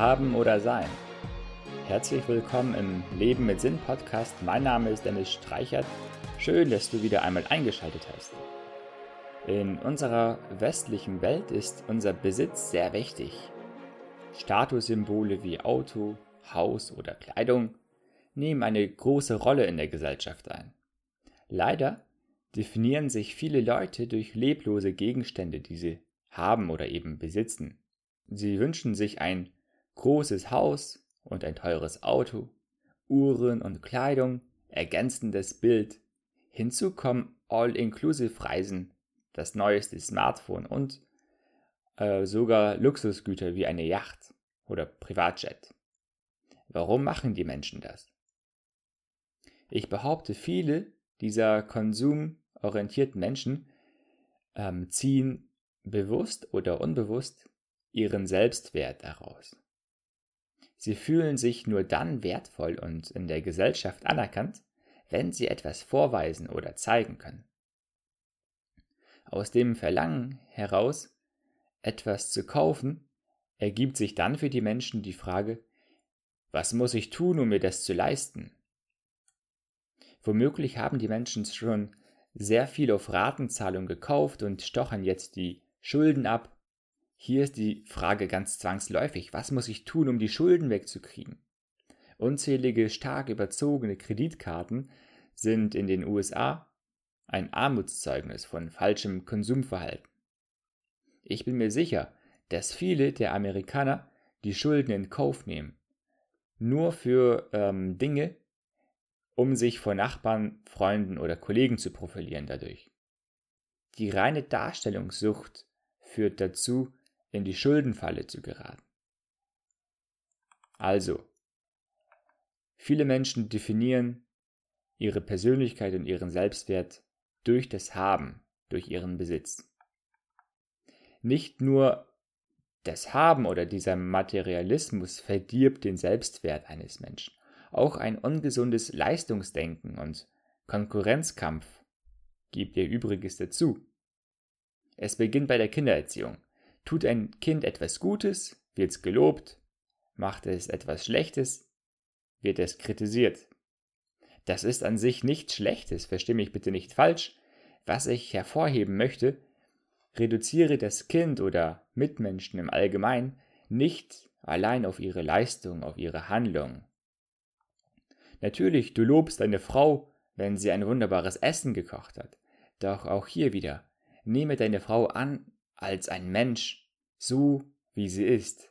Haben oder Sein. Herzlich willkommen im Leben mit Sinn Podcast. Mein Name ist Dennis Streichert. Schön, dass du wieder einmal eingeschaltet hast. In unserer westlichen Welt ist unser Besitz sehr wichtig. Statussymbole wie Auto, Haus oder Kleidung nehmen eine große Rolle in der Gesellschaft ein. Leider definieren sich viele Leute durch leblose Gegenstände, die sie haben oder eben besitzen. Sie wünschen sich ein großes Haus und ein teures Auto, Uhren und Kleidung, ergänzendes Bild. Hinzu kommen All-Inclusive-Reisen, das neueste Smartphone und äh, sogar Luxusgüter wie eine Yacht oder Privatjet. Warum machen die Menschen das? Ich behaupte, viele dieser konsumorientierten Menschen ähm, ziehen bewusst oder unbewusst ihren Selbstwert daraus. Sie fühlen sich nur dann wertvoll und in der Gesellschaft anerkannt, wenn sie etwas vorweisen oder zeigen können. Aus dem Verlangen heraus, etwas zu kaufen, ergibt sich dann für die Menschen die Frage, was muss ich tun, um mir das zu leisten? Womöglich haben die Menschen schon sehr viel auf Ratenzahlung gekauft und stochern jetzt die Schulden ab hier ist die Frage ganz zwangsläufig, was muss ich tun, um die Schulden wegzukriegen? Unzählige stark überzogene Kreditkarten sind in den USA ein Armutszeugnis von falschem Konsumverhalten. Ich bin mir sicher, dass viele der Amerikaner die Schulden in Kauf nehmen, nur für ähm, Dinge, um sich vor Nachbarn, Freunden oder Kollegen zu profilieren dadurch. Die reine Darstellungssucht führt dazu, in die Schuldenfalle zu geraten. Also, viele Menschen definieren ihre Persönlichkeit und ihren Selbstwert durch das Haben, durch ihren Besitz. Nicht nur das Haben oder dieser Materialismus verdirbt den Selbstwert eines Menschen. Auch ein ungesundes Leistungsdenken und Konkurrenzkampf gibt ihr Übriges dazu. Es beginnt bei der Kindererziehung. Tut ein Kind etwas Gutes, wird es gelobt, macht es etwas Schlechtes, wird es kritisiert. Das ist an sich nichts Schlechtes, verstehe mich bitte nicht falsch. Was ich hervorheben möchte, reduziere das Kind oder Mitmenschen im Allgemeinen nicht allein auf ihre Leistung, auf ihre Handlung. Natürlich, du lobst deine Frau, wenn sie ein wunderbares Essen gekocht hat. Doch auch hier wieder, nehme deine Frau an als ein Mensch, so wie sie ist.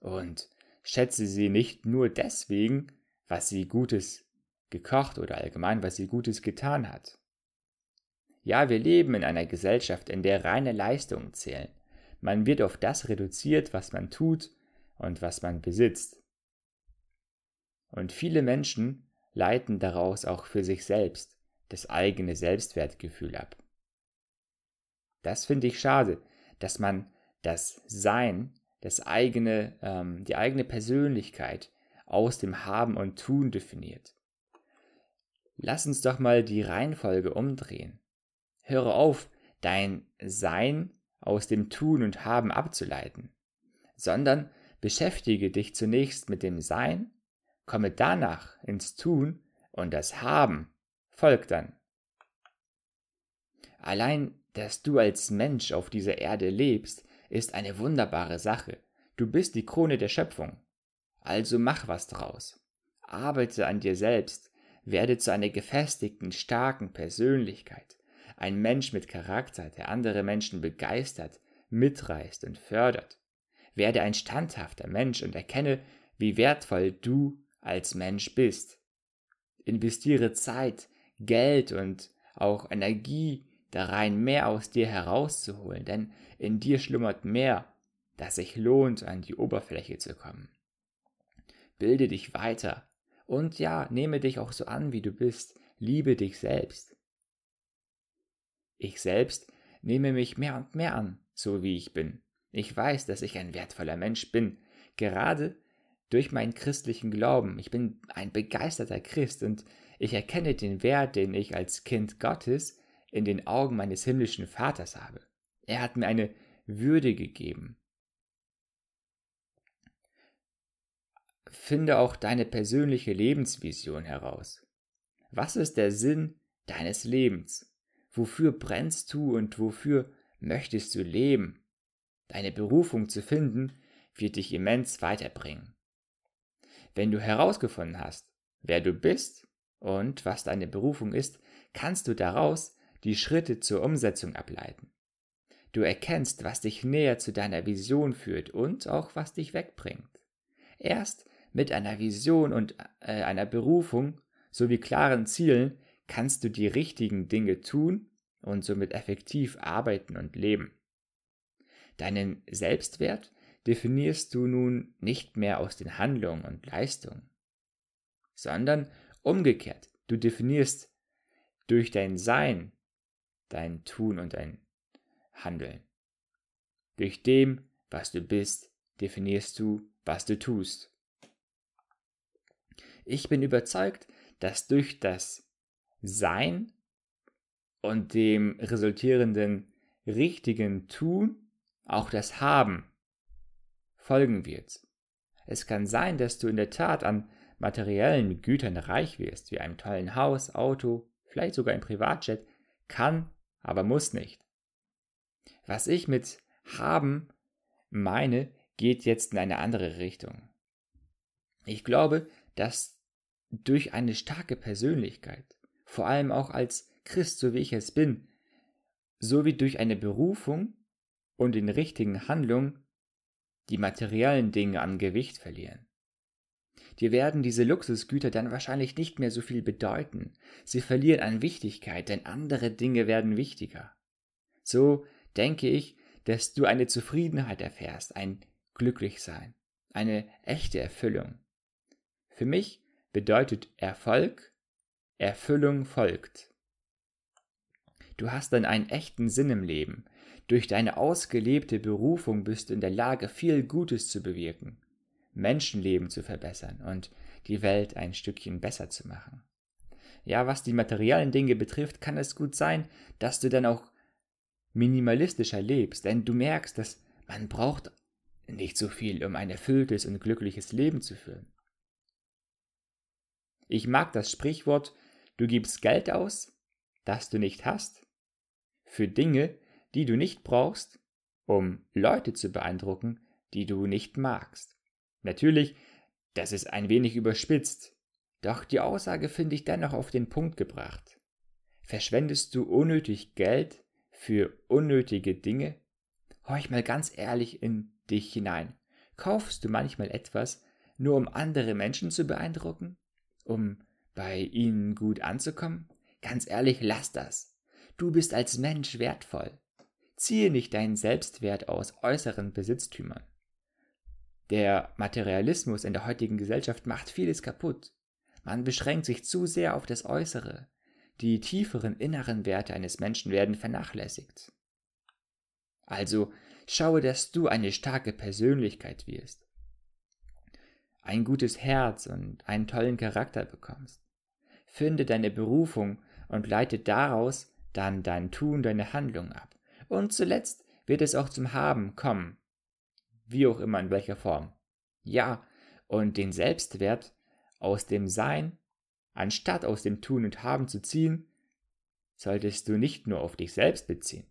Und schätze sie nicht nur deswegen, was sie Gutes gekocht oder allgemein, was sie Gutes getan hat. Ja, wir leben in einer Gesellschaft, in der reine Leistungen zählen. Man wird auf das reduziert, was man tut und was man besitzt. Und viele Menschen leiten daraus auch für sich selbst das eigene Selbstwertgefühl ab. Das finde ich schade, dass man das Sein, das eigene, ähm, die eigene Persönlichkeit aus dem Haben und Tun definiert. Lass uns doch mal die Reihenfolge umdrehen. Höre auf, dein Sein aus dem Tun und Haben abzuleiten, sondern beschäftige dich zunächst mit dem Sein, komme danach ins Tun und das Haben folgt dann. Allein dass du als Mensch auf dieser Erde lebst, ist eine wunderbare Sache. Du bist die Krone der Schöpfung. Also mach was draus. Arbeite an dir selbst, werde zu einer gefestigten, starken Persönlichkeit, ein Mensch mit Charakter, der andere Menschen begeistert, mitreißt und fördert. Werde ein standhafter Mensch und erkenne, wie wertvoll du als Mensch bist. Investiere Zeit, Geld und auch Energie da rein mehr aus dir herauszuholen, denn in dir schlummert mehr, das sich lohnt, an die Oberfläche zu kommen. Bilde dich weiter und ja, nehme dich auch so an, wie du bist, liebe dich selbst. Ich selbst nehme mich mehr und mehr an, so wie ich bin. Ich weiß, dass ich ein wertvoller Mensch bin, gerade durch meinen christlichen Glauben. Ich bin ein begeisterter Christ und ich erkenne den Wert, den ich als Kind Gottes in den Augen meines himmlischen Vaters habe. Er hat mir eine Würde gegeben. finde auch deine persönliche Lebensvision heraus. Was ist der Sinn deines Lebens? Wofür brennst du und wofür möchtest du leben? Deine Berufung zu finden, wird dich immens weiterbringen. Wenn du herausgefunden hast, wer du bist und was deine Berufung ist, kannst du daraus die Schritte zur Umsetzung ableiten. Du erkennst, was dich näher zu deiner Vision führt und auch was dich wegbringt. Erst mit einer Vision und äh, einer Berufung sowie klaren Zielen kannst du die richtigen Dinge tun und somit effektiv arbeiten und leben. Deinen Selbstwert definierst du nun nicht mehr aus den Handlungen und Leistungen, sondern umgekehrt, du definierst durch dein Sein, dein Tun und dein Handeln. Durch dem, was du bist, definierst du, was du tust. Ich bin überzeugt, dass durch das Sein und dem resultierenden richtigen Tun auch das Haben folgen wird. Es kann sein, dass du in der Tat an materiellen Gütern reich wirst, wie einem tollen Haus, Auto, vielleicht sogar ein Privatjet, kann, aber muss nicht. Was ich mit haben meine, geht jetzt in eine andere Richtung. Ich glaube, dass durch eine starke Persönlichkeit, vor allem auch als Christ, so wie ich es bin, sowie durch eine Berufung und in richtigen Handlungen die materiellen Dinge an Gewicht verlieren. Dir werden diese Luxusgüter dann wahrscheinlich nicht mehr so viel bedeuten, sie verlieren an Wichtigkeit, denn andere Dinge werden wichtiger. So denke ich, dass du eine Zufriedenheit erfährst, ein Glücklichsein, eine echte Erfüllung. Für mich bedeutet Erfolg, Erfüllung folgt. Du hast dann einen echten Sinn im Leben. Durch deine ausgelebte Berufung bist du in der Lage, viel Gutes zu bewirken, Menschenleben zu verbessern und die Welt ein Stückchen besser zu machen. Ja, was die materiellen Dinge betrifft, kann es gut sein, dass du dann auch minimalistischer lebst, denn du merkst, dass man braucht nicht so viel, um ein erfülltes und glückliches Leben zu führen. Ich mag das Sprichwort, du gibst Geld aus, das du nicht hast, für Dinge, die du nicht brauchst, um Leute zu beeindrucken, die du nicht magst. Natürlich, das ist ein wenig überspitzt, doch die Aussage finde ich dennoch auf den Punkt gebracht. Verschwendest du unnötig Geld für unnötige Dinge? Horch mal ganz ehrlich in dich hinein. Kaufst du manchmal etwas, nur um andere Menschen zu beeindrucken? Um bei ihnen gut anzukommen? Ganz ehrlich, lass das. Du bist als Mensch wertvoll. Ziehe nicht deinen Selbstwert aus äußeren Besitztümern. Der Materialismus in der heutigen Gesellschaft macht vieles kaputt. Man beschränkt sich zu sehr auf das Äußere. Die tieferen inneren Werte eines Menschen werden vernachlässigt. Also schaue, dass du eine starke Persönlichkeit wirst, ein gutes Herz und einen tollen Charakter bekommst. Finde deine Berufung und leite daraus dann dein Tun, deine Handlung ab. Und zuletzt wird es auch zum Haben kommen. Wie auch immer in welcher Form. Ja, und den Selbstwert aus dem Sein, anstatt aus dem Tun und Haben zu ziehen, solltest du nicht nur auf dich selbst beziehen.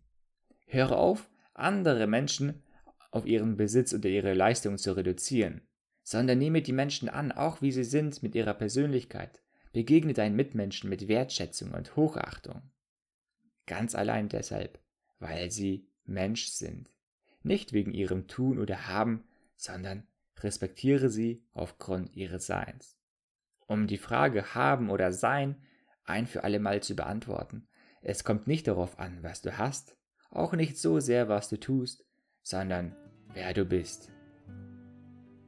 Höre auf, andere Menschen auf ihren Besitz oder ihre Leistung zu reduzieren, sondern nehme die Menschen an, auch wie sie sind mit ihrer Persönlichkeit. Begegne deinen Mitmenschen mit Wertschätzung und Hochachtung. Ganz allein deshalb, weil sie Mensch sind. Nicht wegen ihrem Tun oder Haben, sondern respektiere sie aufgrund ihres Seins. Um die Frage haben oder sein ein für allemal zu beantworten, es kommt nicht darauf an, was du hast, auch nicht so sehr, was du tust, sondern wer du bist.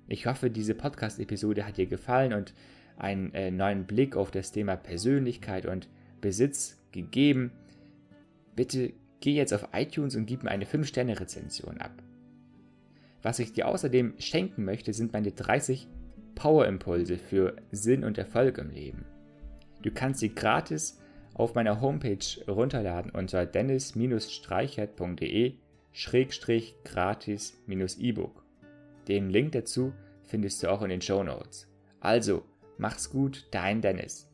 Ich hoffe, diese Podcast-Episode hat dir gefallen und einen äh, neuen Blick auf das Thema Persönlichkeit und Besitz gegeben. Bitte geh jetzt auf iTunes und gib mir eine 5-Sterne-Rezension ab. Was ich dir außerdem schenken möchte, sind meine 30 Power-Impulse für Sinn und Erfolg im Leben. Du kannst sie gratis auf meiner Homepage runterladen unter dennis-streichert.de gratis-ebook. Den Link dazu findest du auch in den Show Notes. Also, mach's gut, dein Dennis.